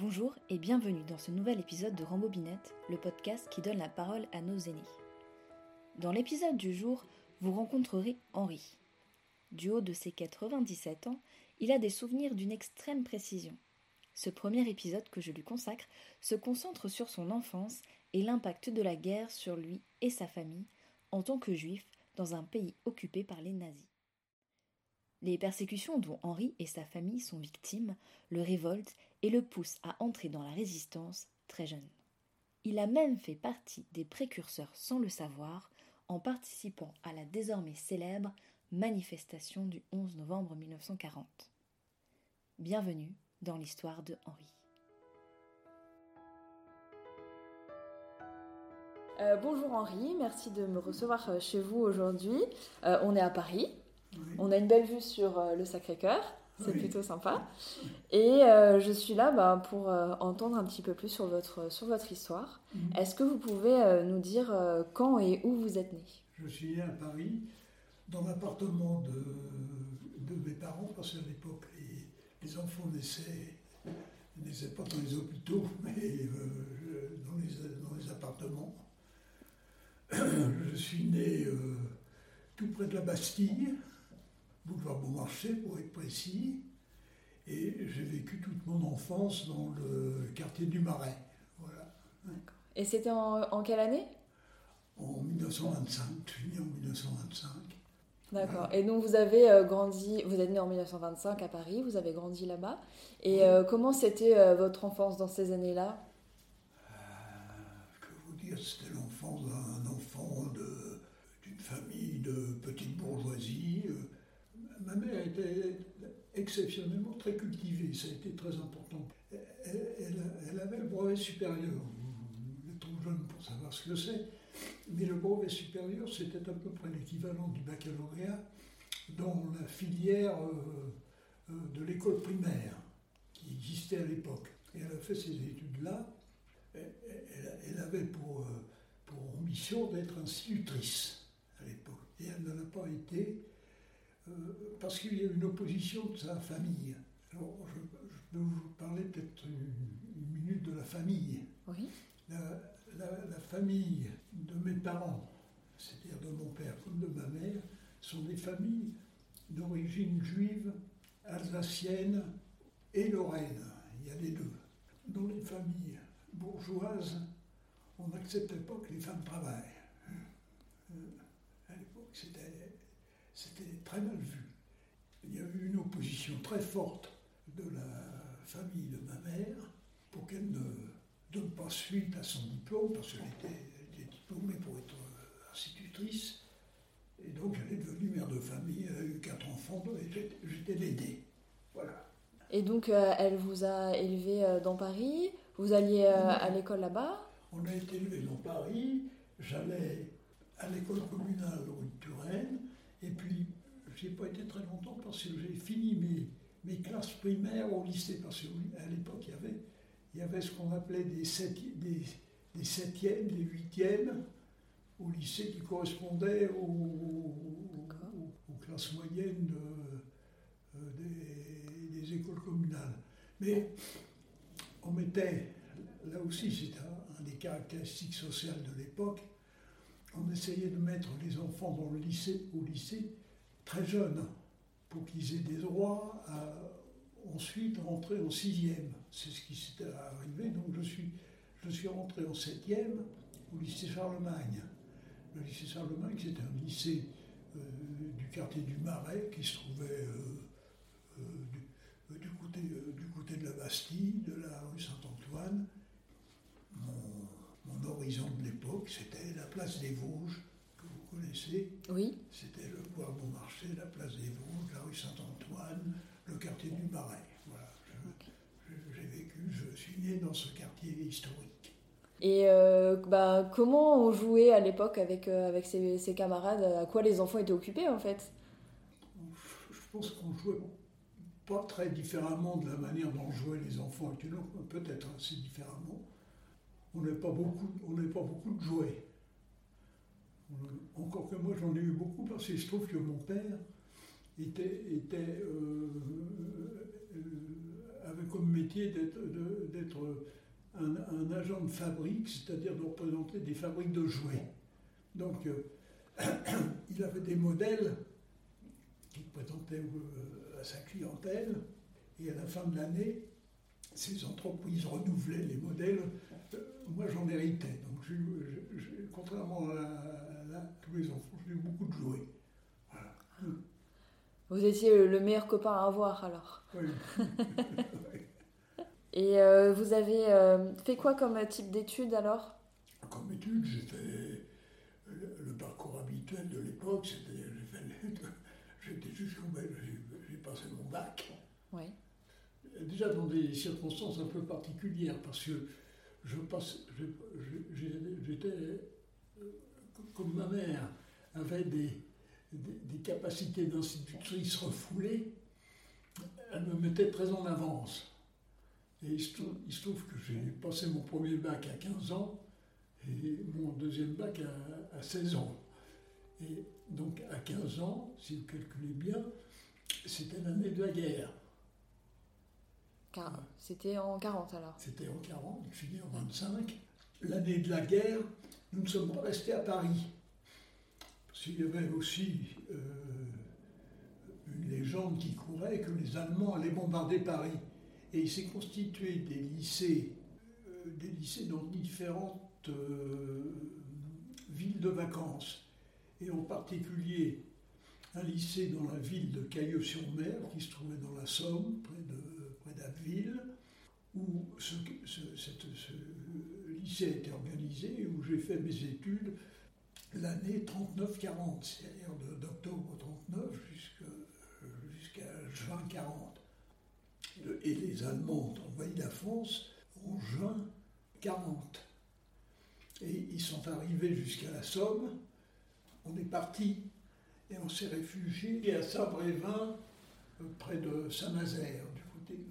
Bonjour et bienvenue dans ce nouvel épisode de Rambobinette, le podcast qui donne la parole à nos aînés. Dans l'épisode du jour, vous rencontrerez Henri. Du haut de ses 97 ans, il a des souvenirs d'une extrême précision. Ce premier épisode que je lui consacre se concentre sur son enfance et l'impact de la guerre sur lui et sa famille en tant que juif dans un pays occupé par les nazis. Les persécutions dont Henri et sa famille sont victimes le révoltent et le poussent à entrer dans la résistance très jeune. Il a même fait partie des précurseurs sans le savoir en participant à la désormais célèbre manifestation du 11 novembre 1940. Bienvenue dans l'histoire de Henri. Euh, bonjour Henri, merci de me recevoir euh, chez vous aujourd'hui. Euh, on est à Paris, on a une belle vue sur le Sacré-Cœur, c'est plutôt sympa. Et je suis là bah, pour entendre un petit peu plus sur votre, sur votre histoire. Mhm. Est-ce que vous pouvez nous dire quand et où vous êtes né Je suis né à Paris, dans l'appartement de, de, mes parents, parce qu'à l'époque, les, les, enfants naissaient, naissaient pas dans les hôpitaux, mais dans les, dans les appartements. je suis né euh, tout près de la Bastille, boulevard Beaumarchais pour être précis, et j'ai vécu toute mon enfance dans le quartier du Marais. Voilà. Et c'était en, quelle année? En 1925, je suis né en 1925. D'accord. Et donc vous avez euh, grandi, vous êtes né en 1925 à Paris, vous avez grandi là-bas. Et euh, comment c'était votre enfance dans ces années-là? Que vous dire, c'était l'enfance d'un famille de petite bourgeoisie. Euh, ma mère était exceptionnellement très cultivée, ça a été très important. Elle, avait le brevet supérieur. Vous êtes trop jeune pour savoir ce que c'est, mais le brevet supérieur, c'était à peu près l'équivalent du baccalauréat dans la filière euh, euh, de l'école primaire qui existait à l'époque. Et elle a fait ces études-là. Elle, avait pour, pour ambition d'être institutrice à l'époque. Et elle ne l'a pas été euh, parce qu'il y a une opposition de sa famille. Alors, je, peux vous parler peut-être une, minute de la famille. Oui. La, famille de mes parents, c'est-à-dire de mon père comme de ma mère, sont des familles d'origine juive, alsacienne et lorraine. Il y a les deux. Dans les familles bourgeoises, on n'acceptait pas que les femmes travaillent. Euh, c'était très mal vu. Il y a eu une opposition très forte de la famille de ma mère pour qu'elle ne donne pas suite à son diplôme, parce qu'elle était, diplômée pour être institutrice. Et donc elle est devenue mère de famille, elle a eu quatre enfants, et j'étais l'aîné. Voilà. Et donc euh, elle vous a élevé euh, dans Paris, vous alliez euh, à l'école là-bas On a été élevé dans Paris, j'allais à l'école communale rue de Turenne. Et puis, je n'ai pas été très longtemps parce que j'ai fini mes, mes, classes primaires au lycée. Parce qu'à l'époque, il y avait, il y avait ce qu'on appelait des, des, des septièmes, des huitièmes au lycée qui correspondaient aux, classes moyennes euh, des, des, écoles communales. Mais on mettait, là aussi c'est un, un, des caractéristiques sociales de l'époque, on essayait de mettre les enfants dans le lycée, au lycée très jeunes, pour qu'ils aient des droits à ensuite rentrer en sixième. C'est ce qui s'était arrivé. Donc je suis, je suis rentré en septième au lycée Charlemagne. Le lycée Charlemagne, c'était un lycée euh, du quartier du Marais qui se trouvait euh, euh, du côté de la Bastille, de la rue Saint-Antoine mon horizon de l'époque, c'était la place des Vosges, que vous connaissez. Oui. C'était le bois Beaumarchais, la place des Vosges, la rue Saint-Antoine, le quartier du Marais. Voilà. J'ai vécu, je suis né dans ce quartier historique. Et euh, bah, comment on jouait à l'époque avec, euh, avec ses, ses, camarades? À quoi les enfants étaient occupés en fait? Je pense qu'on jouait pas très différemment de la manière dont jouaient les enfants actuellement, peut-être assez différemment on n'a pas, beaucoup, on pas beaucoup de jouets. Encore que moi j'en ai eu beaucoup parce qu'il se trouve que mon père était, était euh, euh, avait comme métier d'être un, agent de fabrique, c'est-à-dire de représenter des fabriques de jouets. Donc, euh, il avait des modèles qu'il présentait à sa clientèle, et à la fin de l'année, ces entreprises renouvelaient les modèles. moi, j'en héritais. Donc, contrairement à, tous les enfants, j'ai eu beaucoup de jouets. Vous étiez le meilleur copain à avoir alors. Oui. Et euh, vous avez euh, fait quoi comme type d'études alors? Comme études, j'ai fait le, parcours habituel de l'époque, c'est-à-dire j'étais jusqu'au j'ai passé mon bac. Oui. Déjà dans des circonstances un peu particulières, parce que j'étais euh, comme ma mère avait des, des, capacités d'institutrice refoulées, elle me mettait très en avance. Et il se, trouve, que j'ai passé mon premier bac à 15 ans et mon deuxième bac à, 16 ans. Et donc à 15 ans, si vous calculez bien, c'était l'année de la guerre. C'était en 40 alors C'était en 40, je suis en 25. L'année de la guerre, nous ne sommes pas restés à Paris. S'il y avait aussi euh, une légende qui courait que les Allemands allaient bombarder Paris. Et il s'est constitué des lycées, euh, des lycées dans différentes euh, villes de vacances. Et en particulier un lycée dans la ville de Cailleux-sur-Mer, qui se trouvait dans la Somme, près de près d'Abbeville, où ce, lycée a été organisé, où j'ai fait mes études l'année 39-40, c'est-à-dire d'octobre 39 jusqu'à juin 40 et les Allemands ont envahi la France en juin 40. Et ils sont arrivés jusqu'à la Somme. On est parti et on s'est réfugié à Saint-Brévin, euh, près de Saint-Nazaire,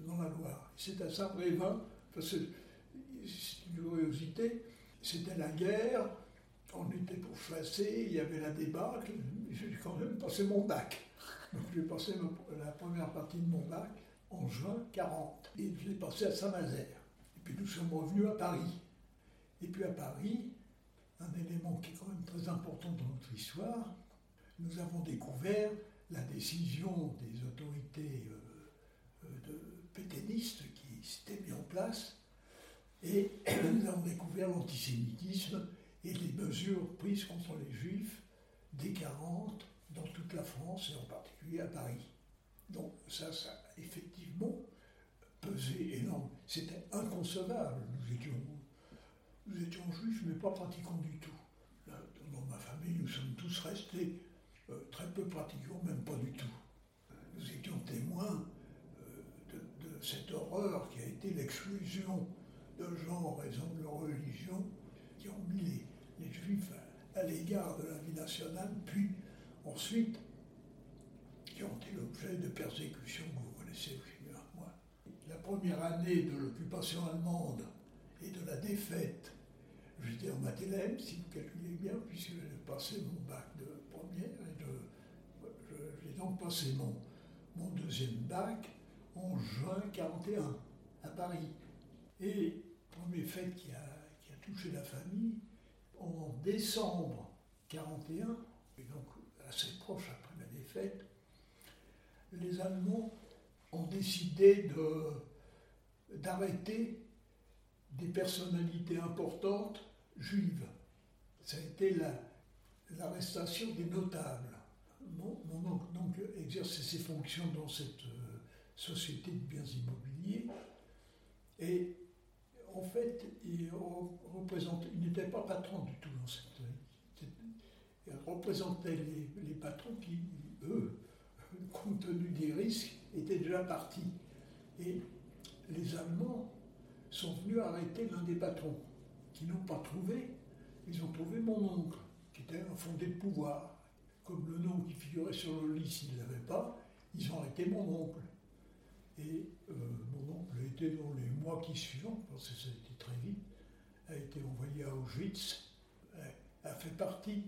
dans la Loire. C'est à Saint-Brévin, c'est une curiosité, c'était la guerre, on était pour chasser, il y avait la débâcle, j'ai quand même passé mon bac. Donc j'ai passé la première partie de mon bac en juin 40. Et je l'ai passé à Saint-Nazaire. Et puis nous sommes revenus à Paris. Et puis à Paris, un élément qui est quand même très important dans notre histoire, nous avons découvert la décision des autorités euh, qui s'étaient mis en place, et nous avons découvert l'antisémitisme et les mesures prises contre les juifs dès 40 dans toute la France et en particulier à Paris. Donc ça, ça a effectivement pesé énorme. C'était inconcevable. Nous étions, nous étions juifs, mais pas pratiquants du tout. dans ma famille, nous sommes tous restés euh, très peu pratiquants, même pas du tout. Nous étions témoins cette horreur qui a été l'exclusion de gens en raison de leur religion, qui ont mis les, juifs à l'égard de la vie nationale, puis ensuite qui ont été l'objet de persécutions que vous connaissez aussi bien moi. La première année de l'occupation allemande et de la défaite, j'étais en Mathélème, si vous calculez bien, puisque j'ai passé mon bac de première et j'ai donc passé mon, mon deuxième bac en juin 41 à Paris. Et premier fait qui a, touché la famille, en décembre 41, et donc assez proche après la défaite, les Allemands ont décidé d'arrêter des personnalités importantes juives. Ça a été l'arrestation des notables. Mon, oncle donc exerçait ses fonctions dans cette société de biens immobiliers et en fait il, il n'était pas patron du tout dans cette. Il représentait les, les patrons qui, eux, compte tenu des risques, était déjà parti. Et les Allemands sont venus arrêter l'un des patrons, qui n'ont pas trouvé. Ils ont trouvé mon oncle, qui était un fondé de pouvoir. Comme le nom qui figurait sur le lit, s'ils ne l'avaient pas, ils ont arrêté mon oncle. Et euh, mon oncle a été dans les mois qui suivent, parce que ça a été très vite, a été envoyé à Auschwitz, a, fait partie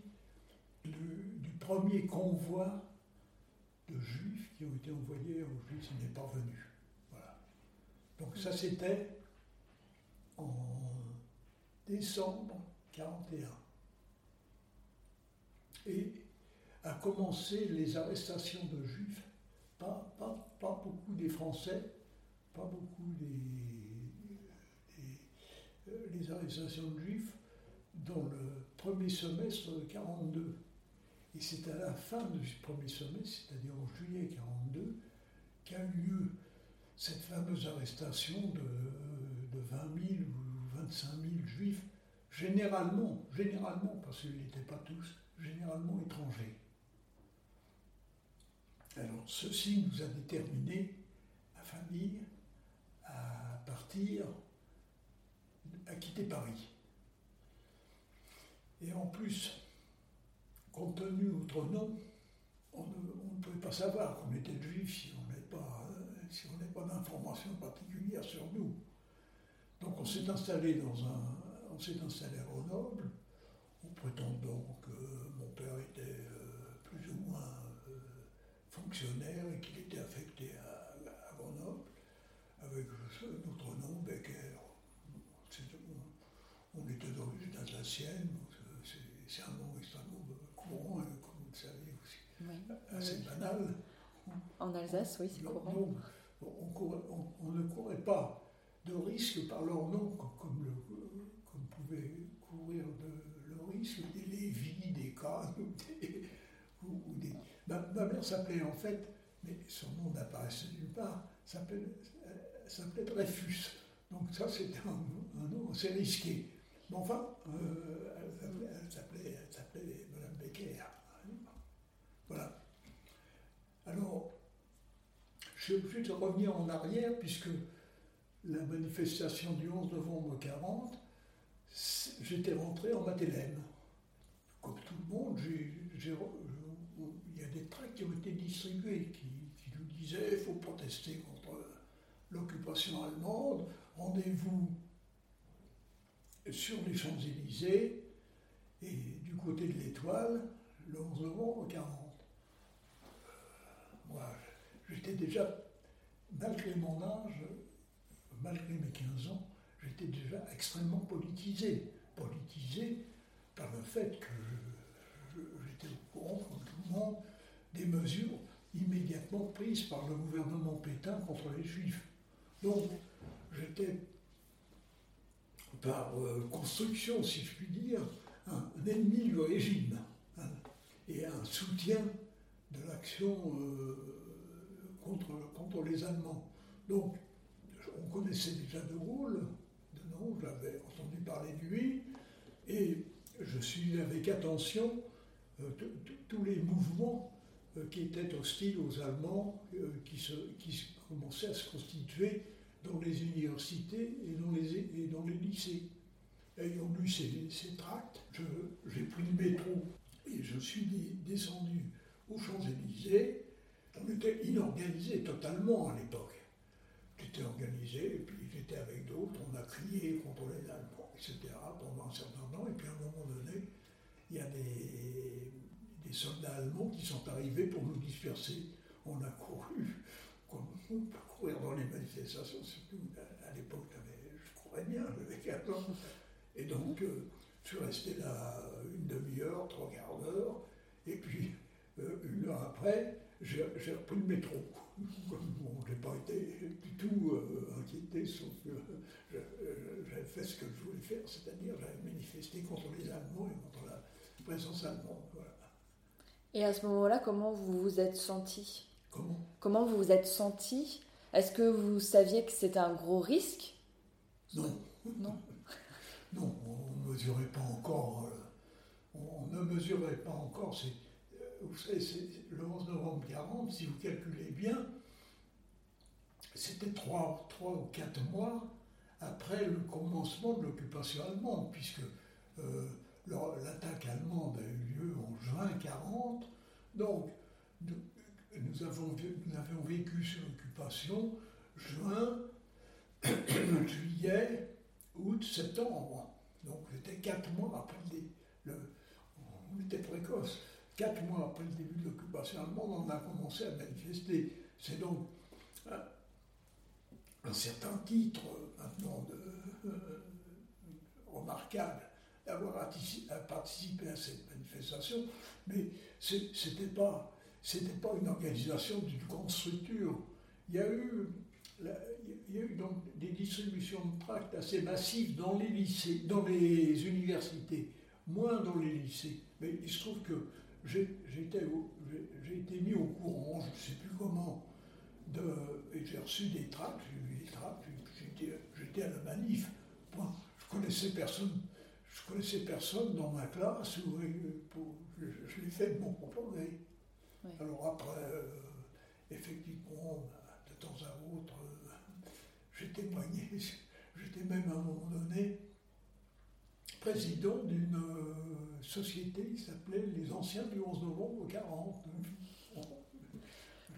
du premier convoi de juifs qui ont été envoyés à Auschwitz, il n'est pas revenu. Voilà. Donc ça c'était en décembre 41. Et a commencé les arrestations de juifs, pas, beaucoup des Français, pas beaucoup des, euh, arrestations de juifs dans le premier semestre de 42. Et c'est à la fin du premier semestre, c'est-à-dire en juillet 42, qu'a eu lieu cette fameuse arrestation de, de 20 000 ou 25 000 juifs, généralement, généralement, parce qu'ils n'étaient pas tous, généralement étrangers. Alors, ceci nous a déterminé, la famille, à partir, à quitter Paris. Et en plus, compte tenu de notre nom, on ne, pouvait pas savoir qu'on était juif si on n'avait pas, si pas d'informations particulières sur nous. Donc on s'est installé dans un, on s'est installé à Grenoble, en prétendant fonctionnaire et qu'il était affecté à, Grenoble, avec notre nom, Becker. On était d'origine alsacienne, c'est un nom extrêmement courant, hein, comme vous le savez aussi. assez banal. En Alsace, oui, c'est courant. on, ne courait pas de risque par leur nom, comme, le, comme pouvait courir de, le risque des Lévis, des Kahn, Ma, mère s'appelait en fait, mais son nom n'apparaissait nulle part, s'appelait Dreyfus. Donc ça, c'était un, nom assez risqué. Mais enfin, euh, elle s'appelait Madame Becker. Voilà. Alors, je vais juste revenir en arrière, puisque la manifestation du 11 novembre 40, j'étais rentré en Matélème. Comme tout le monde, a des tracts qui ont été distribués qui, nous disaient qu'il faut protester contre l'occupation allemande, rendez-vous sur les Champs-Élysées et du côté de l'Étoile le 11 novembre 40. moi, j'étais déjà, malgré mon âge, malgré mes 15 ans, j'étais déjà extrêmement politisé. Politisé par le fait que j'étais au courant, comme tout le monde, des mesures immédiatement prises par le gouvernement Pétain contre les Juifs. Donc, j'étais, par euh, construction, si je puis dire, un, ennemi du régime hein, et un soutien de l'action euh, contre, contre les Allemands. Donc, on connaissait déjà De Gaulle, de nom, j'avais entendu parler de lui, et je suivais avec attention euh, tous les mouvements qui étaient hostiles aux Allemands, euh, qui, se, qui commençaient à se constituer dans les universités et dans les, et dans les lycées. Ayant lu ces, ces tracts, j'ai pris le métro et je suis descendu aux Champs-Élysées. On était inorganisé totalement à l'époque. J'étais organisé, et puis j'étais avec d'autres, on a crié contre les Allemands, etc., pendant un certain temps, et puis à un moment donné, il y a des, des soldats allemands qui sont arrivés pour nous disperser. On a couru, comme on peut courir dans les manifestations, surtout à, l'époque, je courais bien, j'avais 4 ans. Et donc, euh, je suis resté là une demi-heure, trois quarts d'heure, et puis euh, une heure après, j'ai repris le métro. Je n'ai pas été du tout euh, inquiété, sauf que j'avais fait ce que je voulais faire, c'est-à-dire j'avais manifesté contre les Allemands et contre la présence allemande. Et à ce moment-là, comment vous vous êtes senti? Comment? Comment vous vous êtes senti? Est-ce que vous saviez que c'était un gros risque? Non. Non. non, on ne mesurait pas encore. Euh, on, ne mesurait pas encore. Euh, vous savez, le 11 novembre 40, si vous calculez bien, c'était trois, trois ou quatre mois après le commencement de l'occupation allemande, puisque euh, l'attaque allemande a eu lieu en juin 40. Donc, nous, avons, avions vécu sur l'occupation juin, juillet, août, septembre. Donc, c'était quatre mois après le. Quatre mois après le début de l'occupation allemande, on a commencé à manifester. C'est donc un certain titre maintenant de, remarquable d'avoir participé à cette manifestation, mais ce n'était pas, pas une organisation d'une grande structure. Il y a eu, il y a eu donc des distributions de tracts assez massives dans les lycées, dans les universités, moins dans les lycées. Mais il se trouve que j'ai été mis au courant, je ne sais plus comment, de, et j'ai reçu des tracts, j'ai eu des tracts, j'étais à la manif. Je connaissais personne, je connaissais personne dans ma classe, où, pour, je, je l'ai fait de mon propre gré. Alors après, euh, effectivement, de temps à autre, euh, témoigné, j'étais même à un moment donné président d'une euh, société qui s'appelait Les Anciens du 11 novembre 40.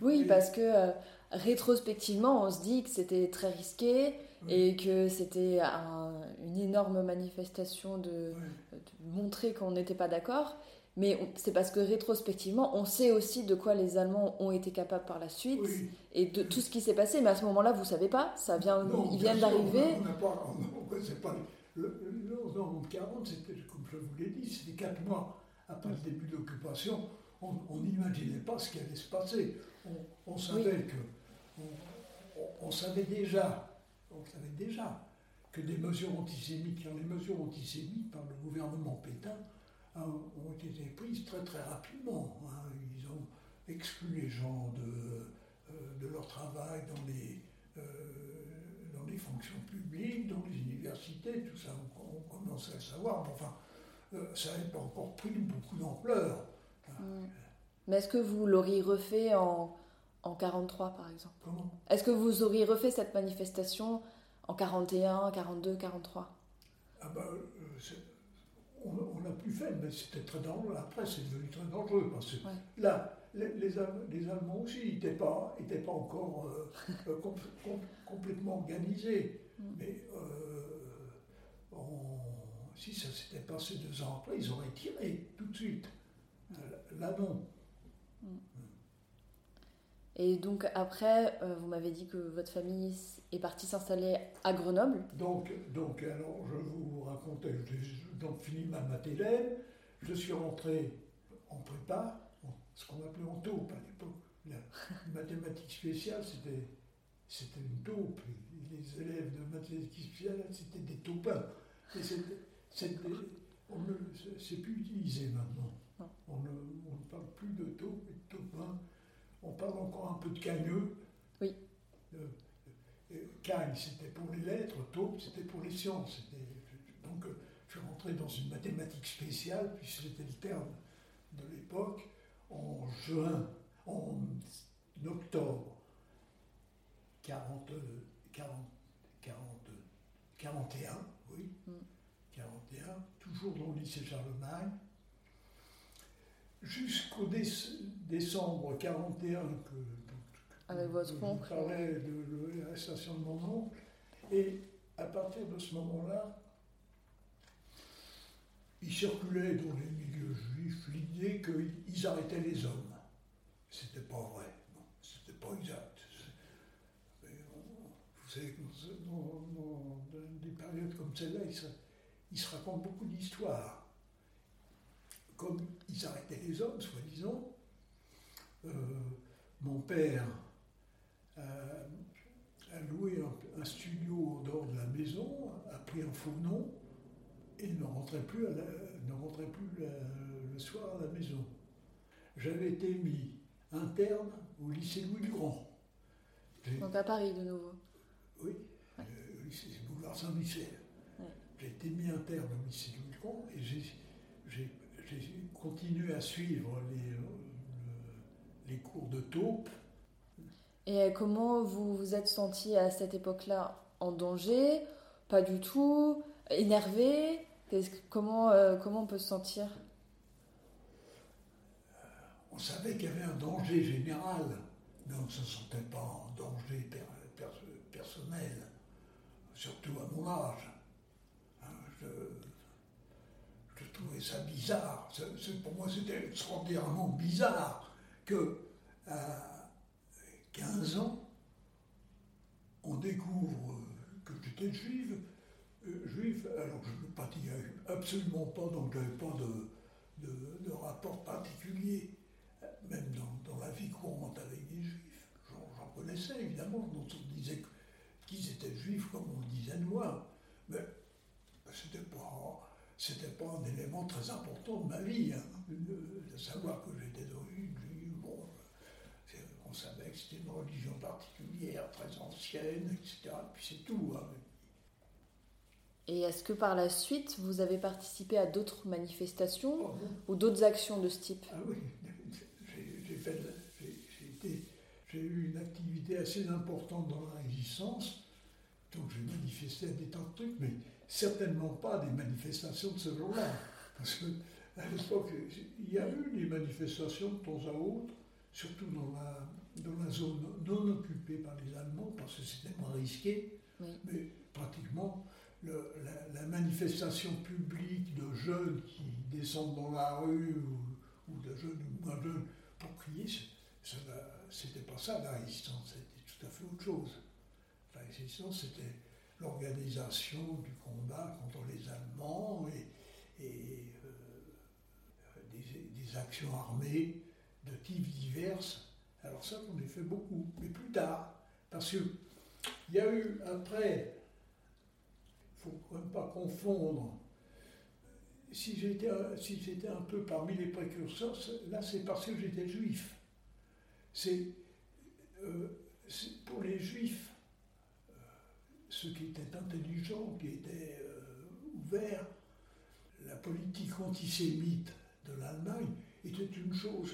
Oui, parce que rétrospectivement, on se dit que c'était très risqué et que c'était une énorme manifestation de, montrer qu'on n'était pas d'accord. Mais c'est parce que rétrospectivement, on sait aussi de quoi les Allemands ont été capables par la suite et de tout ce qui s'est passé. Mais à ce moment-là, vous ne savez pas, ça vient, ils viennent d'arriver. On ne pas. Le, le 40, c'était, comme je vous l'ai dit, c'était quatre mois après le début de l'occupation. On n'imaginait pas ce qui allait se passer. On, savait que, on savait déjà on savait déjà que des mesures antisémites, les mesures antisémites par le gouvernement Pétain, ont été prises très très rapidement. Hein. Ils ont exclu les gens de, euh, de leur travail dans les, euh, dans les fonctions publiques, dans les universités, tout ça, on, commençait à le savoir. Mais enfin, euh, ça n'a pas encore pris beaucoup d'ampleur. Hein. Mm. Mais est-ce que vous l'auriez refait en, en 43 par exemple Comment? Est-ce que vous auriez refait cette manifestation en 41, 42, 43 ah ben, euh, on n'a plus fait, mais c'était très dangereux. Après, c'est devenu très dangereux parce que là, les, les, Allemands aussi n'étaient pas, étaient pas encore euh, euh, complètement organisés. Mm. Mais si ça s'était passé deux ans après, ils auraient tiré tout de suite. Là, non. Et donc après, euh, vous m'avez dit que votre famille est partie s'installer à Grenoble. Donc, donc alors je vous racontais, j'ai donc fini ma matélène, je suis rentré en prépa, ce qu'on appelait en taupe à l'époque. La mathématiques spéciales, c'était, c'était une taupe. Les élèves de mathématiques spéciales, c'était des taupins. Et c'est, c'est plus utilisé maintenant. On ne, on ne, parle plus de taupe et de taupins on parle encore un peu de cagneux. Oui. Euh, cagne, c'était pour les lettres, taupe, c'était pour les sciences. Donc, euh, je suis rentré dans une mathématique spéciale, puisque c'était le terme de l'époque, en juin, en octobre 40, 40, 40, 41, oui, 41, mm. toujours dans le lycée Charlemagne jusqu'au décembre 41, que, Avec votre oncle. je parlais de, l'arrestation de mon oncle. Et à partir de ce moment-là, il circulait dans les milieux juifs l'idée qu'ils arrêtaient les hommes. C'était pas vrai, c'était pas exact. vous savez, dans, des périodes comme celle-là, il se, il se raconte beaucoup d'histoires comme ils arrêtaient les hommes, soi-disant, euh, mon père a, loué un, studio au dehors de la maison, a pris un faux nom et ne rentrait plus, ne rentrait plus le soir à la maison. J'avais été mis interne au lycée Louis le Grand. Donc à Paris de nouveau Oui, ouais. le lycée Boulevard Saint-Michel. J'ai été mis interne au lycée Louis le Grand et j'ai j'ai continué à suivre les, les cours de taupe. Et comment vous vous êtes senti à cette époque-là? En danger? Pas du tout? Énervé? Comment, euh, comment on peut se sentir? On savait qu'il y avait un danger général, mais on ne se sentait pas en danger personnel, surtout à mon âge. Hein, je, trouvais ça bizarre. pour moi, c'était extraordinairement bizarre que à 15 ans, on découvre que j'étais juive, euh, juif, alors je ne pratiquais absolument pas, donc je n'avais pas de, de, rapport particulier, même dans, la vie courante avec des juifs. J'en connaissais évidemment, dont on disait qu'ils étaient juifs comme on disait moi, mais ce n'était pas, c'était pas un élément très important de ma vie, hein, de, savoir que j'étais d'origine juive. Bon, on savait que c'était une religion particulière, très ancienne, etc. Et puis c'est tout. Hein. Et est-ce que par la suite, vous avez participé à d'autres manifestations oh, ou d'autres actions de ce type? Ah oui, j'ai eu une activité assez importante dans la résistance, donc j'ai manifesté des tas de trucs, mais certainement pas des manifestations de ce genre-là. Parce qu'à l'époque, il y a eu des manifestations de temps à autre, surtout dans la, dans la zone non occupée par les Allemands, parce que c'était moins risqué, mais pratiquement la, manifestation publique de jeunes qui descendent dans la rue ou, de jeunes ou moins jeunes pour crier, c'était pas ça la résistance, c'était tout à fait autre chose. La résistance, c'était l'organisation du combat contre les Allemands et, euh, des, actions armées de types divers. Alors ça, on a fait beaucoup, mais plus tard, parce qu'il y a eu après il ne faut quand même pas confondre. Si j'étais si un peu parmi les précurseurs, là c'est parce que j'étais juif. C'est euh, pour les juifs, ceux qui étaient intelligents, qui étaient euh, ouverts, la politique antisémite de l'Allemagne était une chose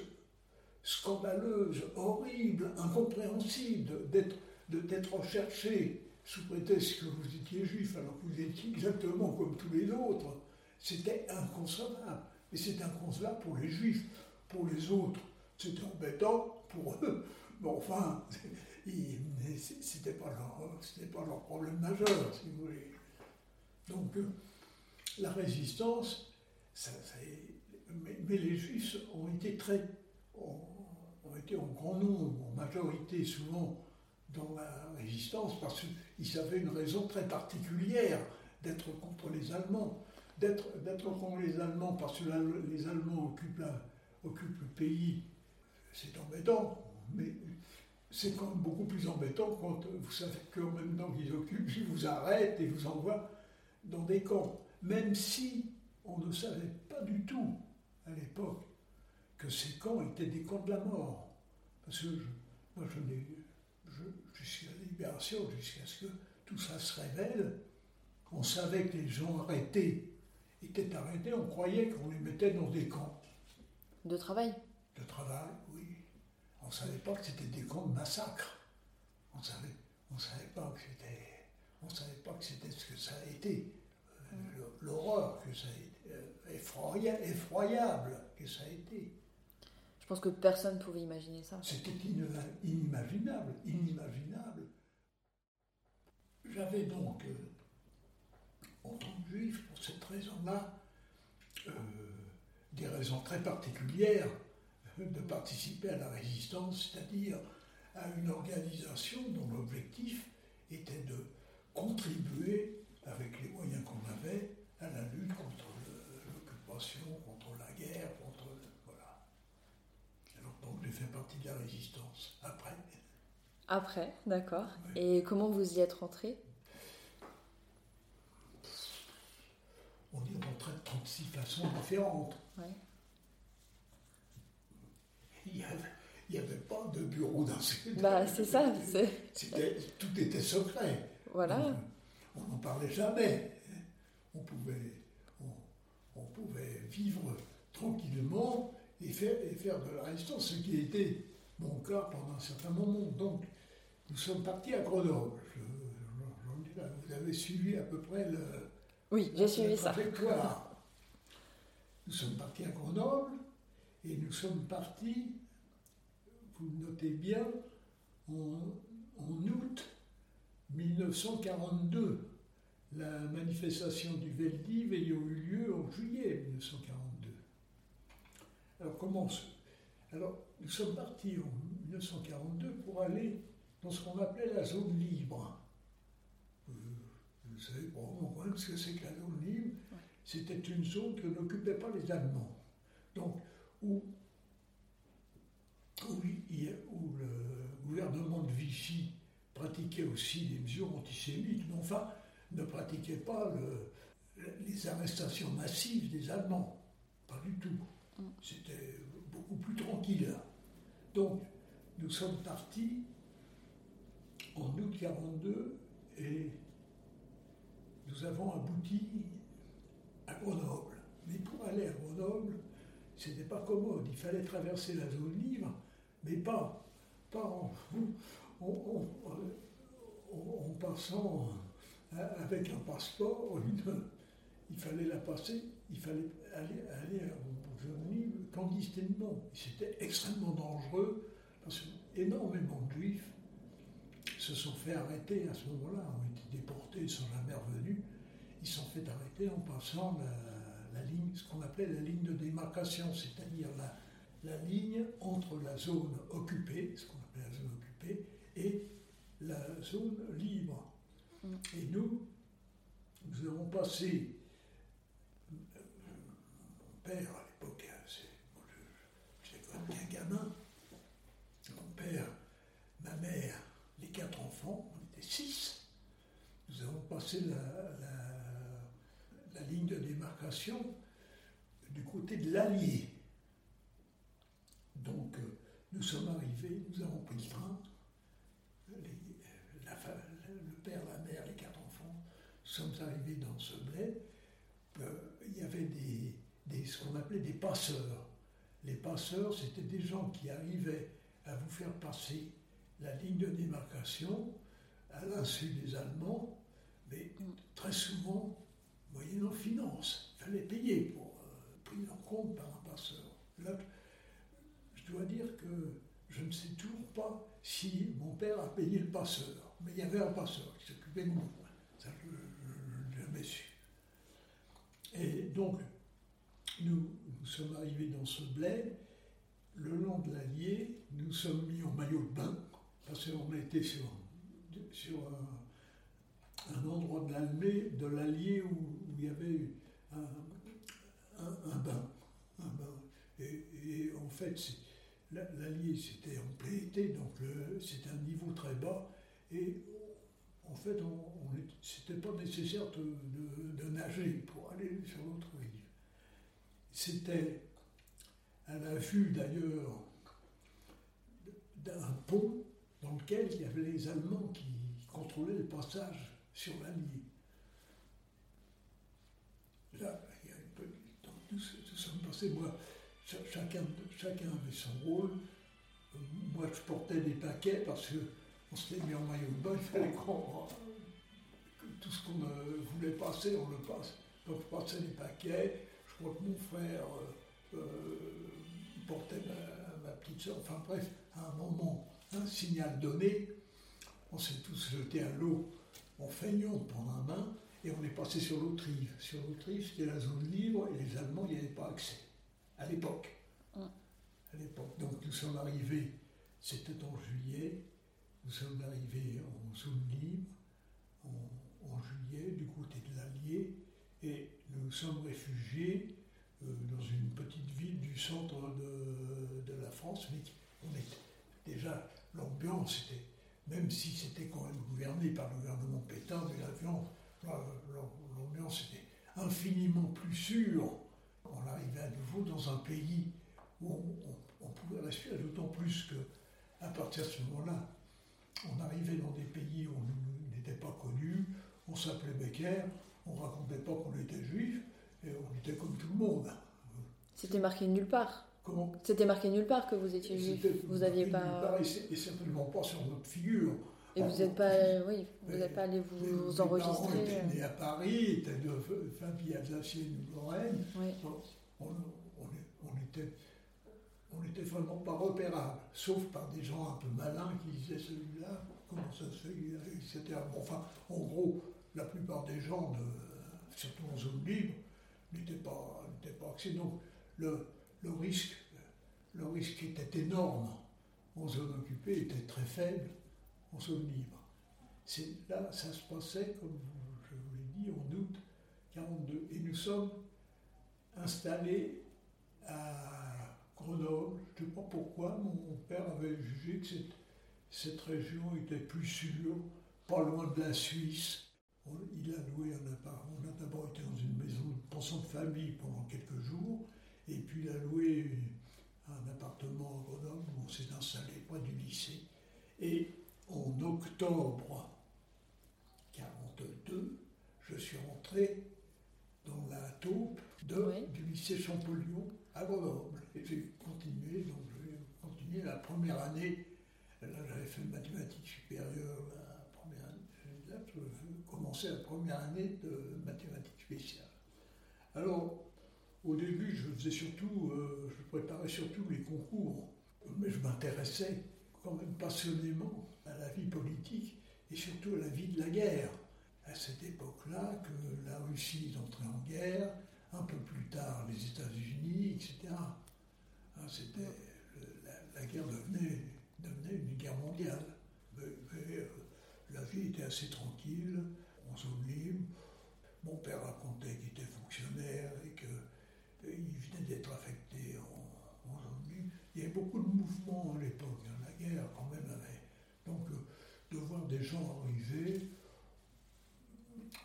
scandaleuse, horrible, incompréhensible d'être recherché sous prétexte que vous étiez juif alors que vous étiez exactement comme tous les autres. C'était inconcevable. Et c'est inconcevable pour les juifs. Pour les autres, c'était embêtant pour eux. Mais enfin, c'était pas, leur, pas leur problème majeur, si vous voulez. Donc, euh, la résistance, ça, mais, les juifs ont été très, ont été en grand nombre, en majorité souvent, dans la résistance parce qu'ils avaient une raison très particulière d'être contre les Allemands. D'être contre les Allemands parce que les Allemands occupent, occupent le pays, c'est embêtant, mais c'est quand même beaucoup plus embêtant quand vous savez qu'en même temps qu'ils occupent, ils vous arrêtent et vous envoient dans des camps. Même si on ne savait pas du tout à l'époque que ces camps étaient des camps de la mort. Parce que moi je n'ai jusqu'à la libération, jusqu'à ce que tout ça se révèle. On savait que les gens arrêtés étaient arrêtés, on croyait qu'on les mettait dans des camps. De travail? De travail. On ne savait pas que c'était des camps de massacre. On savait, on savait pas que c'était, on savait pas que c'était ce que ça a été, euh, l'horreur que ça a été, euh, effroyable que ça a été. Je pense que personne ne pouvait imaginer ça. C'était inimaginable, inimaginable. J'avais donc, euh, en tant que juif, pour cette raison-là, des raisons très particulières de participer à la résistance, c'est-à-dire à une organisation dont l'objectif était de contribuer, avec les moyens qu'on avait, à la lutte contre l'occupation, contre la guerre, j'ai fait partie de la résistance après. Après, d'accord. Et comment vous y êtes rentré? On y est rentré de 36 façons différentes. Il n'y avait, pas de bureau d'enseignement. Bah, c'est ça. tout était secret. Voilà. On n'en parlait jamais. On pouvait, on pouvait vivre tranquillement et faire, et faire de la résistance, ce qui été mon cas pendant un certain moment. Donc, nous sommes partis à Grenoble. vous avez suivi à peu près le. Oui, j'ai suivi ça. Nous sommes partis à Grenoble et nous sommes partis, vous notez bien, en, en août 1942. La manifestation du Veldiv ayant eu lieu en juillet 1942. Alors comment Alors nous sommes partis en 1942 pour aller dans ce qu'on appelait la zone libre. Euh, vous savez probablement ce que c'est que la zone libre. C'était une zone que n'occupaient pas les Allemands. Donc, où, où, où, le gouvernement de Vichy pratiquait aussi des mesures antisémites, mais enfin, ne pratiquait pas les arrestations massives des Allemands. Pas du tout. Mm. C'était beaucoup plus tranquille. Donc, nous sommes partis en août 42 et nous avons abouti à Grenoble. Mais pour aller à Grenoble, ce n'était pas commode. Il fallait traverser la zone libre, mais pas, pas en, en, passant avec un passeport. il fallait la passer, il fallait aller, aller zone libre clandestinement. C'était extrêmement dangereux parce qu'énormément de juifs se sont fait arrêter à ce moment-là, ont été déportés, sont jamais revenus. Ils se sont fait arrêter en passant la, ligne, ce qu'on appelait la ligne de démarcation, c'est-à-dire la, ligne entre la zone occupée, ce qu'on appelait la zone occupée, et la zone libre. Et nous, nous avons passé, mon père à l'époque, hein, j'étais quand même bien gamin, mon père, ma mère, les quatre enfants, on était six, nous avons passé la ligne de démarcation du côté de l'Allier. Donc, euh, nous sommes arrivés, nous avons pris le train, le père, la mère, les quatre enfants, sommes arrivés dans ce bled. Euh, il y avait des, ce qu'on appelait des passeurs. Les passeurs, c'était des gens qui arrivaient à vous faire passer la ligne de démarcation à l'insu des Allemands, mais très souvent moyennant finance. Il fallait payer pour euh, pris en compte par un passeur. Là, je dois dire que je ne sais toujours pas si mon père a payé le passeur. Mais il y avait un passeur qui s'occupait de moi. Ça, je ne l'ai jamais su. Et donc, nous, sommes arrivés dans ce bled. Le long de l'Allier, nous sommes mis en maillot de bain, parce qu'on était sur, sur un, un endroit de l'Allier où, il y avait un, un, bain. Et, en fait, l'Allier, c'était en plein été, donc c'était un niveau très bas. Et en fait, on, c'était pas nécessaire de, nager pour aller sur l'autre rive. C'était à la vue d'ailleurs d'un pont dans lequel il y avait les Allemands qui contrôlaient le passage sur l'Allier. Là, il y a une petite. Donc, nous, nous sommes passés, moi, chacun, chacun avait son rôle. Moi, je portais des paquets parce qu'on s'était mis en maillot de bain, il fallait qu'on. Tout ce qu'on voulait passer, on le passe. Donc, je passais des paquets. Je crois que mon frère euh, euh, portait ma, petite soeur. Enfin, bref, à un moment, un signal donné, on s'est tous jetés à l'eau en feignant de prendre un bain et on est passé sur l'autre rive. Sur l'autre rive, c'était la zone libre et les Allemands n'y avaient pas accès à l'époque. Mm. À l'époque. Donc nous sommes arrivés, c'était en juillet, nous sommes arrivés en zone libre, en, juillet, du côté de l'Allier, et nous sommes réfugiés euh, dans une petite ville du centre de, de la France, mais on était déjà, l'ambiance était, même si c'était quand même gouverné par le gouvernement Pétain, mais l'ambiance était infiniment plus sûre on arrivait à nouveau dans un pays où on, pouvait respirer, d'autant plus qu'à partir de ce moment-là, on arrivait dans des pays où on n'était pas connus, on s'appelait Becker, on racontait pas qu'on était juif, et on était comme tout le monde. C'était marqué nulle part. Comment C'était marqué nulle part que vous étiez juif. Vous n'aviez pas. et certainement pas sur notre figure. Et vous n'êtes pas, oui, vous n'êtes pas allé vous enregistrer. Était né à Paris, était de famille alsacienne ou Lorraine. On, on, était, on était vraiment pas repérable, sauf par des gens un peu malins qui disaient celui-là, comment ça se fait, etc. enfin, en gros, la plupart des gens, de, surtout en zone libre, n'étaient pas, pas axés. Donc le, le, risque, le risque était énorme en zone occupée était très faible en zone libre. Là, ça se passait, comme je vous l'ai dit, en août 42. Et nous sommes installés à Grenoble. Je ne sais pas pourquoi, mon père avait jugé que cette, région était plus sûre, pas loin de la Suisse. Il a loué un appartement. On a d'abord été dans une maison de pension de famille pendant quelques jours, et puis il a loué un appartement à Grenoble où on s'est installé près du lycée. Et en octobre 42, je suis rentré dans la taupe du lycée Champollion à Grenoble. Et j'ai continué, donc j'ai continué la première année. Là, j'avais fait mathématiques supérieures la première année. Là, je commençais la première année de mathématiques spéciales. Alors, au début, je faisais surtout, euh, je préparais surtout les concours, mais je m'intéressais quand même passionnément à la vie politique et surtout à la vie de la guerre. À cette époque-là, que la Russie est entrée en guerre, un peu plus tard les États-Unis, etc. Hein, c'était, la, guerre devenait, devenait, une guerre mondiale. Mais, euh, la vie était assez tranquille, en zone libre. Mon père racontait qu'il était fonctionnaire et qu'il venait d'être affecté en, libre. Il y avait beaucoup de mouvements à l'époque. Hein, la guerre, quand même, avait. Donc, euh, de voir des gens arriver,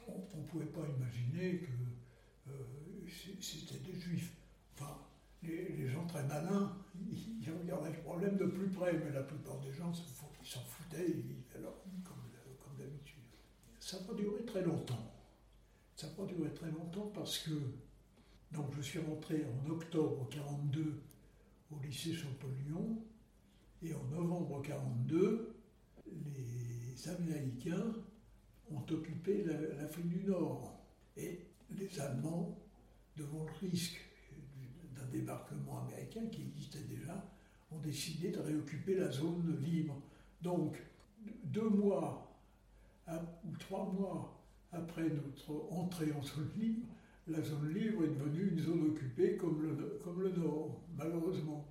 on ne pouvait pas imaginer que euh, c'était des juifs. Enfin, les, gens très malins, ils, regardaient le problème de plus près, mais la plupart des gens s'en foutaient, ils comme, comme d'habitude. Ça n'a pas duré très longtemps. Ça n'a pas duré très longtemps parce que donc je suis rentré en octobre 42 au lycée Champollion et en novembre 42, les Américains ont occupé l'Afrique du Nord. Et les Allemands, devant le risque d'un débarquement américain qui existait déjà, ont décidé de réoccuper la zone libre. Donc, deux mois ou trois mois après notre entrée en zone libre, la zone libre est devenue une zone occupée comme le, comme le Nord, malheureusement.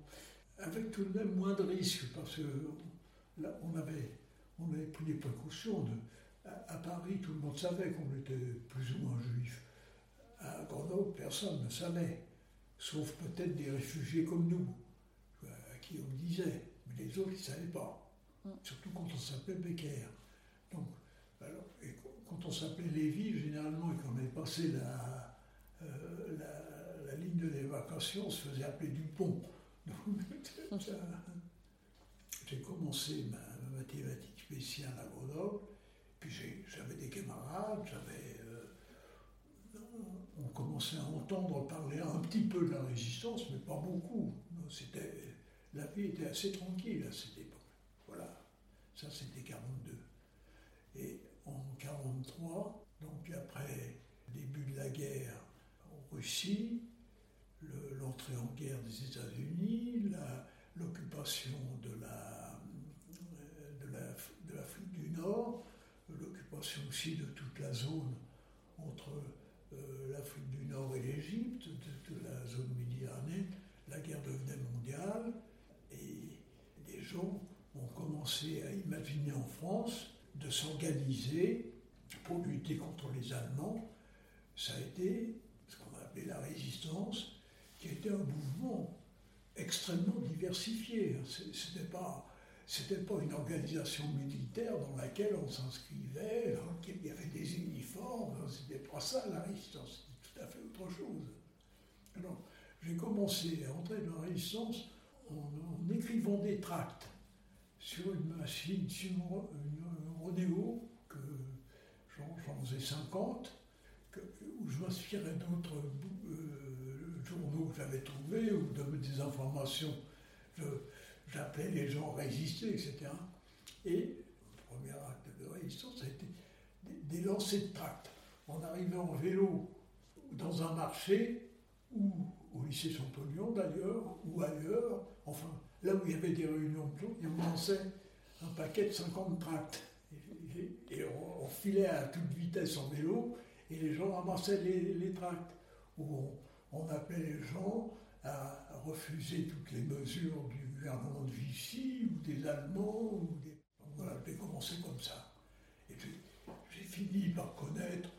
Avec tout de même moins de risques, parce que là, on avait, on avait pris des précautions de, à, Paris, tout le monde savait qu'on était plus ou moins juif. À Grenoble, personne ne savait, sauf peut-être des réfugiés comme nous, à qui on disait. Mais les autres, ils ne savaient pas. Mm. Surtout quand on s'appelait Becker. Donc, alors, et quand on s'appelait Lévy, généralement, et qu'on avait passé la, de l'évacuation, on se faisait appeler Dupont. j'ai commencé ma, ma mathématique spéciale à Grenoble puis j'avais des camarades. Euh, on commençait à entendre parler un petit peu de la résistance, mais pas beaucoup. La vie était assez tranquille à cette époque. Voilà, ça c'était 42. Et en 43, donc après le début de la guerre en Russie, l'entrée en guerre des États-Unis, l'occupation de, la, de l'Afrique du Nord, l'occupation aussi de toute la zone entre euh, l'Afrique du Nord et l'Égypte, de, la zone méditerranéenne, la guerre devenait mondiale et les gens ont commencé à imaginer en France de s'organiser pour lutter contre les Allemands. Ça a été ce qu'on a appelé la résistance, qui était un mouvement extrêmement diversifié. Pas c'était pas une organisation militaire dans laquelle on s'inscrivait, dans laquelle il y avait des uniformes, c'était pas ça la résistance, c'était tout à fait autre chose. Alors, j'ai commencé à entrer dans la résistance en, écrivant des tracts sur une machine, sur une, rodéo, que j'en faisais 50, où je m'inspirais d'autres euh, que j'avais trouvés, ou de, des informations. J'appelais les gens à résister, etc. Et le premier acte de résistance, ça a été des, lancers de tracts. On arrivait en vélo dans un marché, ou au lycée Champollion d'ailleurs, ou ailleurs, enfin, là où il y avait des réunions de gens, on lançait un paquet de 50 tracts. Et, on, filait à toute vitesse en vélo, et les gens ramassaient les, tracts. Appelait les gens à refuser toutes les mesures du gouvernement de Vichy ou des Allemands. Ou des... Voilà, j'ai commencé comme ça. Et j'ai fini par connaître,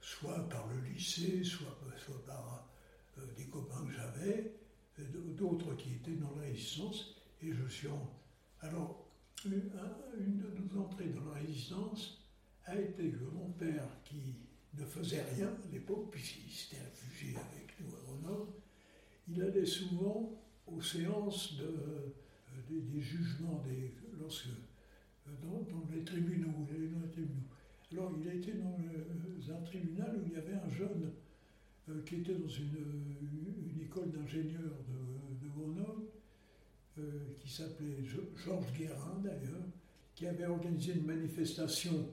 soit par le lycée, soit, par euh, des copains que j'avais, d'autres qui étaient dans la résistance, et je suis en... Alors, une, de nos entrées dans la résistance a été que mon père, qui ne faisait rien à l'époque, puisqu'il s'était réfugié il allait souvent aux séances euh, des, jugements, lorsque, euh, dans, les tribunaux. Alors il a été dans un tribunal où il y avait un jeune euh, qui était dans une, école d'ingénieurs de, Grenoble, qui s'appelait Georges Guérin d'ailleurs, qui avait organisé une manifestation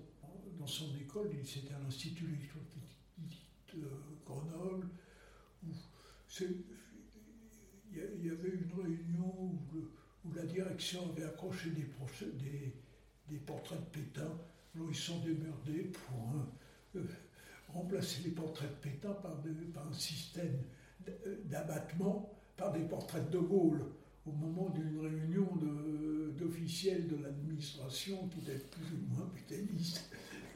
dans son école, c'était à l'Institut de Grenoble, il y avait une réunion où, la direction avait accroché des, portraits de Pétain. Alors ils sont démerdés pour euh, euh, remplacer les portraits de Pétain par, un système d'abattement par des portraits de Gaulle au moment d'une réunion d'officiels de, l'administration qui étaient plus ou moins pétainistes.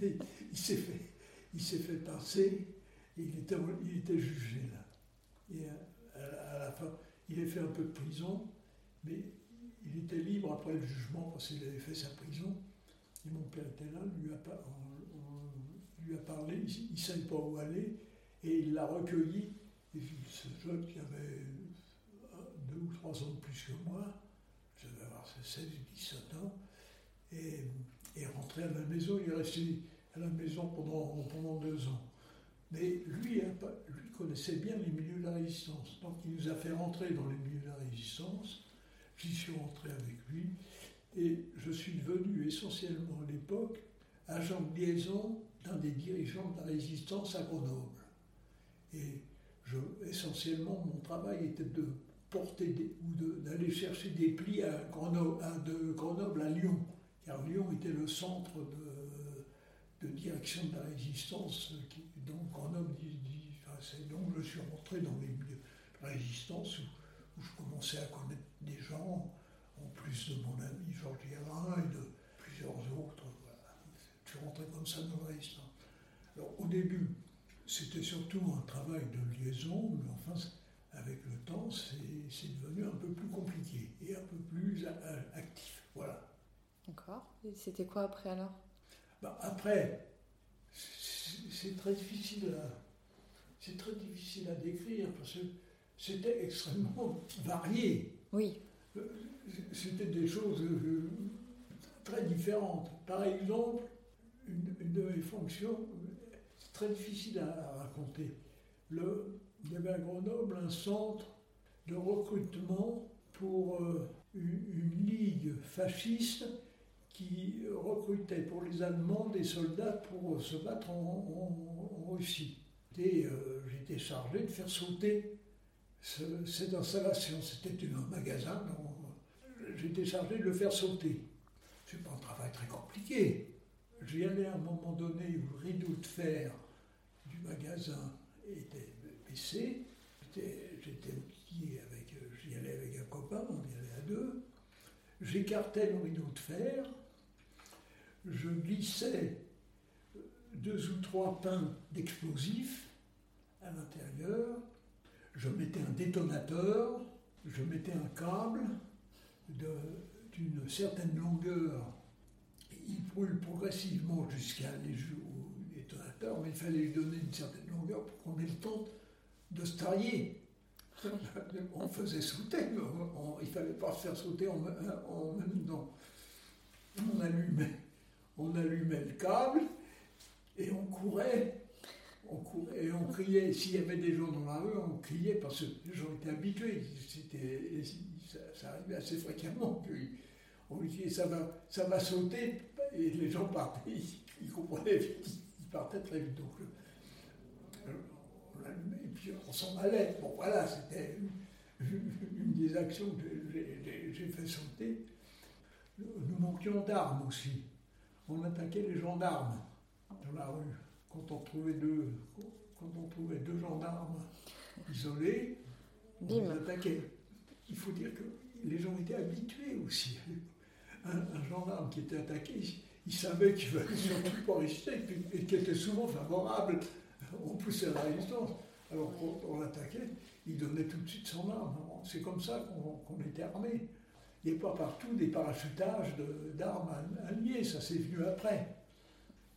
Mais il s'est fait, fait passer il était, jugé là. Et à, la fin, il a fait un peu de prison, mais il était libre après le jugement parce qu'il avait fait sa prison. Et mon père était là, lui a, on, lui a parlé, il ne savait pas où aller, et il l'a recueilli. Et ce jeune qui avait deux ou trois ans de plus que moi, je devais avoir 16 ou 17 ans, et rentré à la maison. Il est resté à la maison pendant deux ans. Mais lui, lui connaissait bien les milieux de la résistance. Donc il nous a fait rentrer dans les milieux de la résistance. J'y suis rentré avec lui. Et je suis devenu essentiellement à l'époque agent de liaison d'un des dirigeants de la résistance à Grenoble. Et essentiellement, mon travail était de porter ou d'aller chercher des plis à Grenoble, de Grenoble à Lyon, car Lyon était le centre de, de direction de la résistance qui, donc Grenoble, c'est donc je suis rentré dans les milieux de résistance où, je commençais à connaître des gens, en plus de mon ami Georges Guérin et de plusieurs autres. Je suis rentré comme ça dans la résistance. Alors au début, c'était surtout un travail de liaison, mais enfin, avec le temps, c'est devenu un peu plus compliqué et un peu plus actif. Voilà. D'accord. Et c'était quoi après alors? Bah, Après, c'est très difficile à, c'est très difficile à décrire parce que c'était extrêmement varié. Oui. Euh, c'était des choses euh, très différentes. Par exemple, une, de mes fonctions, c'est très difficile à, raconter. Le, il y avait à Grenoble un centre de recrutement pour euh, une, ligue fasciste qui recrutait pour les Allemands des soldats pour se battre en, Russie. Euh, j'étais chargé de faire sauter cette installation. C'était un magasin, j'étais chargé de le faire sauter. C'est pas un travail très compliqué. J'y allais à un moment donné où le rideau de fer du magasin était baissé. J'étais avec, euh, j'y allais avec un copain, on y allait à deux. J'écartais le rideau de fer, je glissais deux ou trois pains d'explosifs à l'intérieur, je mettais un détonateur, je mettais un câble d'une certaine longueur. Il brûle progressivement jusqu'à aller au détonateur, mais il fallait lui donner une certaine longueur pour qu'on ait le temps de se tailler. on faisait sauter, mais il ne fallait pas faire sauter en, en même temps. On allumait on allumait le câble et on courait. On courait et on criait. S'il y avait des gens dans la rue, on criait parce que les gens étaient habitués. C'était, ça, arrivait assez fréquemment. On lui disait ça va, ça va sauter et les gens partaient. Ils, comprenaient vite, ils partaient très vite. Donc euh, on l'allumait et puis on s'en allait. Bon voilà, c'était une, des actions que j'ai fait sauter. Nous manquions d'armes aussi on attaquait les gendarmes dans la rue. Quand on trouvait deux, quand on trouvait deux gendarmes isolés, on les attaquait. Il faut dire que les gens étaient habitués aussi un, gendarme qui était attaqué, il, savait qu'il ne fallait surtout pas résister et qui était souvent favorable on poussait la résistance. Alors quand on l'attaquait, il donnait tout de suite son arme. C'est comme ça qu'on était armé. Il n'y a pas partout des parachutages d'armes alliées, ça s'est venu après.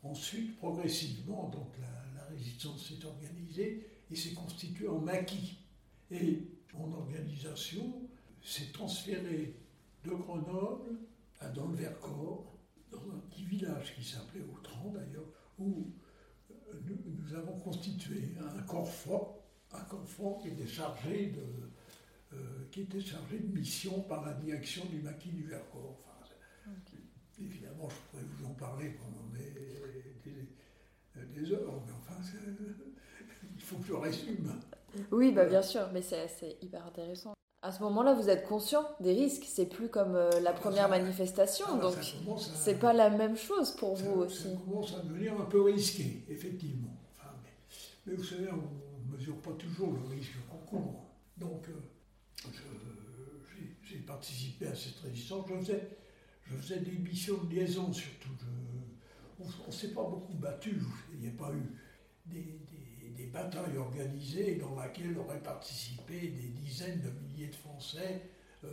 Ensuite, progressivement, donc la, résistance s'est organisée et s'est constituée en maquis. Et mon organisation s'est transférée de Grenoble à dans le Vercors, dans un petit village qui s'appelait Autran d'ailleurs, où nous, avons constitué un corps fort, un corps fort qui était chargé de, euh, qui était chargé de mission par la direction du maquis du Vercors. Évidemment, je pourrais vous en parler pendant des, des, heures, mais enfin, il faut que je résume. Oui, bah bien sûr, mais c'est hyper intéressant. À ce moment-là, vous êtes conscient des risques. C'est plus comme euh, la première manifestation, ah, donc c'est pas la même chose pour vous aussi. Ça commence à devenir un peu risqué, effectivement. mais, vous savez, on ne mesure pas toujours le risque qu'on court. Donc, euh, j'ai participé à cette résistance. Je faisais, je faisais des missions de liaison surtout. on ne s'est pas beaucoup battu. Il n'y a pas eu des des batailles organisées dans lesquelles auraient participé des dizaines de milliers de Français euh,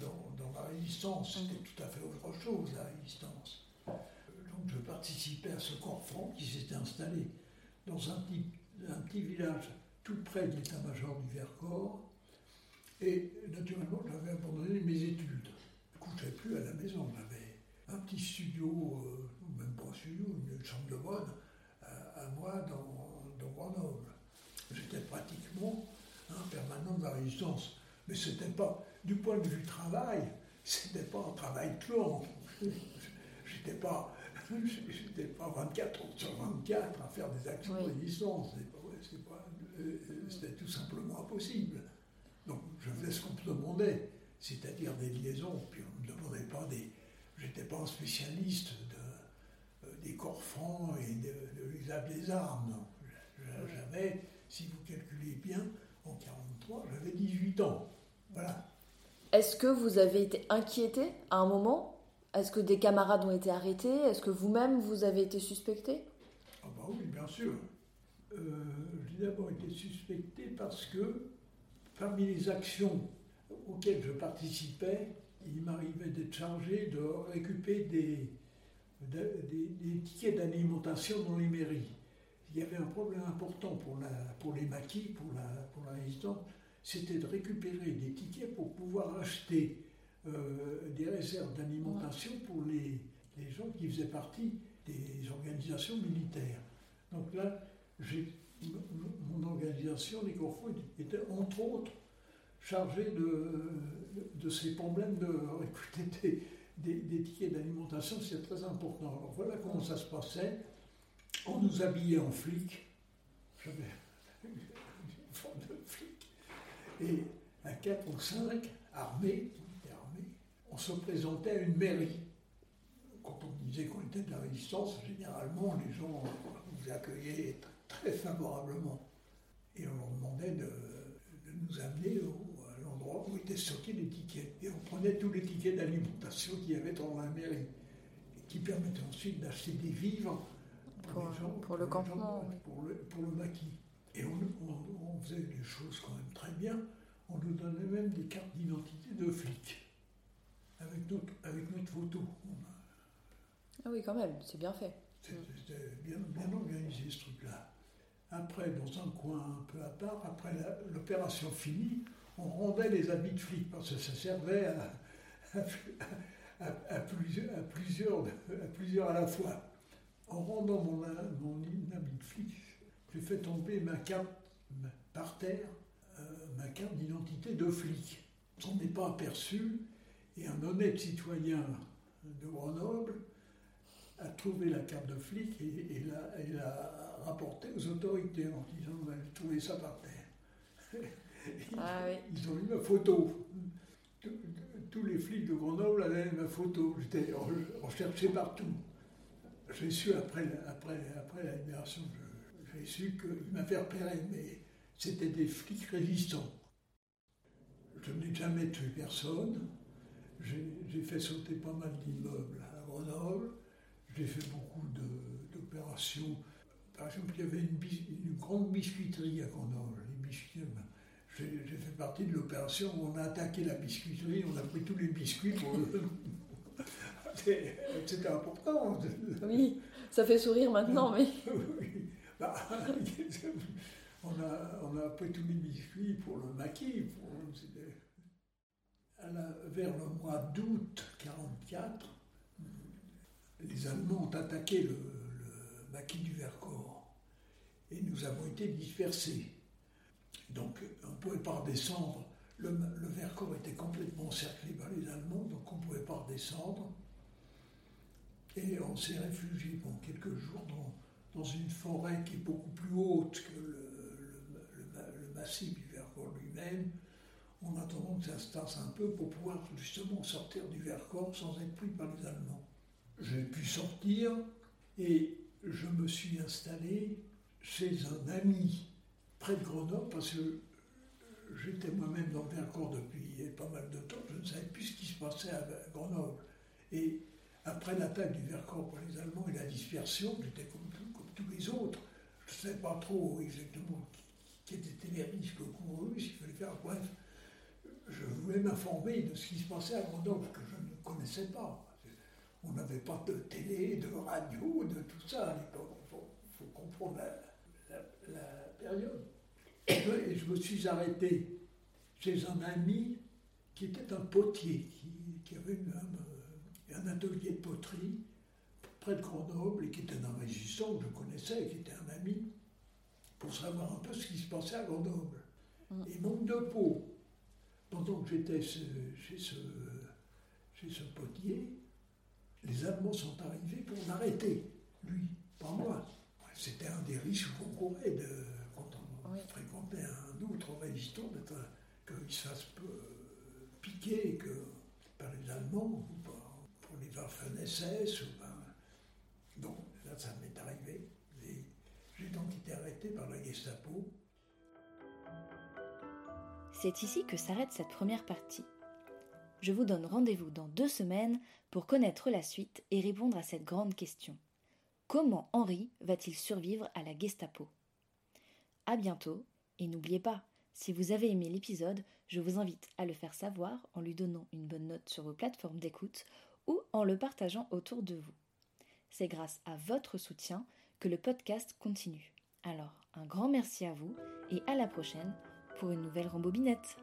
dans, la résistance. C'était mm. tout à fait autre chose, la résistance. Donc je participais à ce corps franc qui s'était installé dans un petit, un petit village tout près de l'état-major du Vercors. Et naturellement, j'avais abandonné mes études. Je ne couchais plus à la maison. J'avais un petit studio, euh, même pas un studio, une chambre de bonne, à moi dans, Grenoble. J'étais pratiquement un permanent de la résistance. Mais c'était pas, du point de vue travail, c'était pas un travail clan. J'étais pas, j'étais pas 24 heures sur 24 à faire des actions de résistance. Euh, c'était tout simplement impossible. Donc je faisais ce qu'on me demandait, c'est-à-dire des liaisons. Puis on ne me demandait pas des. J'étais pas un spécialiste de, euh, des corps francs et de, l'usage des armes. J'avais, si vous calculez bien, en 43, j'avais 18 ans. Voilà. Est-ce que vous avez été inquiété à un moment? Est-ce que des camarades ont été arrêtés? Est-ce que vous-même, vous avez été suspecté? Ah bah oui, bien sûr. Euh, j'ai d'abord été suspecté parce que parmi les actions auxquelles je participais, il m'arrivait d'être chargé de récupérer des, des tickets d'alimentation dans les mairies il y avait un problème important pour, la, pour les maquis, pour la, pour résistance, c'était de récupérer des tickets pour pouvoir acheter euh, des réserves d'alimentation pour les, les, gens qui faisaient partie des organisations militaires. Donc là, mon organisation, les Corfos, était entre autres chargée de, ces problèmes de récupérer des, tickets d'alimentation, c'est très important. Alors voilà comment ça se passait. On nous habillait en flics. J'avais une forme de flic. Et à quatre ou cinq, armés, on se présentait à une mairie. Quand on disait qu'on était de la résistance, généralement, les gens nous accueillaient favorablement. Et on leur demandait de, nous amener à l'endroit où étaient stockés les tickets. Et on prenait tous les tickets d'alimentation qu'il y avait dans la mairie, qui permettaient ensuite d'acheter des vivres pour, le campement. pour, le, pour, le, maquis. Et on, faisait des choses quand même très bien. On nous donnait même des cartes d'identité de flics, avec notre, avec notre photo. Ah oui, quand même, c'est bien fait. C'était bien, bien organisé ce truc-là. Après, dans un coin un peu à part, après l'opération finie, on rendait les habits de flics parce que ça servait à, à, plusieurs, à, plusieurs, à plusieurs à la fois en rendant mon, mon habit de flic, j'ai fait tomber ma carte par terre, euh, ma carte d'identité de flic. On n'est pas aperçu et un honnête citoyen de Grenoble a trouvé la carte de flic et, l'a rapportée aux autorités en disant on a trouvé ça par terre. Ah ils ont eu ma photo. Tous les flics de Grenoble avaient ma photo. J'étais recherché partout j'ai su après, après, après la libération, j'ai su qu'il m'avait repéré, mais c'était des flics résistants. Je n'ai jamais tué personne, J'ai fait sauter pas mal d'immeubles à Grenoble. J'ai fait beaucoup d'opérations. Par exemple, il y avait une, grande biscuiterie à Grenoble. J'ai fait partie de l'opération où on a attaqué la biscuiterie, on a pris tous les biscuits pour. C'était important. Oui, ça fait sourire maintenant, mais. oui. Bah, on, a, on a pris tous les biscuits pour le maquis. Pour, vers le mois d'août 1944, les Allemands ont attaqué le, maquis du Vercors et nous avons été dispersés. Donc on ne pouvait pas redescendre. Le, Vercors était complètement encerclé par les Allemands, donc on ne pouvait pas redescendre. Et on s'est réfugié pendant quelques jours dans, une forêt qui est beaucoup plus haute que le, massif du Vercors lui-même, en attendant que ça se tasse un peu pour pouvoir justement sortir du Vercors sans être pris par les Allemands. J'ai pu sortir et je me suis installé chez un ami près de Grenoble parce que j'étais moi-même dans le Vercors depuis pas mal de temps, je ne savais plus ce qui se passait à Grenoble. Et après l'attaque du Vercors par les Allemands et la dispersion, j'étais comme, tous les autres. Je ne savais pas trop exactement quels étaient les risques courus, s'il fallait faire. Bref, je voulais m'informer de ce qui se passait à Grenoble, que je ne connaissais pas. On n'avait pas de télé, de radio, de tout ça à l'époque. Il faut, comprendre la, période. Et je me suis arrêté chez un ami qui était un potier, qui, avait un, atelier de poterie près de Grenoble et qui était un résistant que je connaissais, qui était un ami, pour savoir un peu ce qui se passait à Grenoble. Mm. Et manque de peau. Pendant que j'étais chez ce, chez ce potier, les Allemands sont arrivés pour l'arrêter, lui, pas moi. C'était un des risques qu'on courait de, quand on fréquentait un autre résistant, qu'il se fasse piquer que, par les Allemands ou pour les Waffen-SS. Donc là, ça m'est arrivé. J'ai donc été arrêté par la Gestapo. C'est ici que s'arrête cette première partie. Je vous donne rendez-vous dans deux semaines pour connaître la suite et répondre à cette grande question. Comment Henri va-t-il survivre à la Gestapo? À bientôt, et n'oubliez pas, si vous avez aimé l'épisode, je vous invite à le faire savoir en lui donnant une bonne note sur vos plateformes d'écoute ou en le partageant autour de vous. C'est grâce à votre soutien que le podcast continue. Alors, un grand merci à vous et à la prochaine pour une nouvelle rembobinette.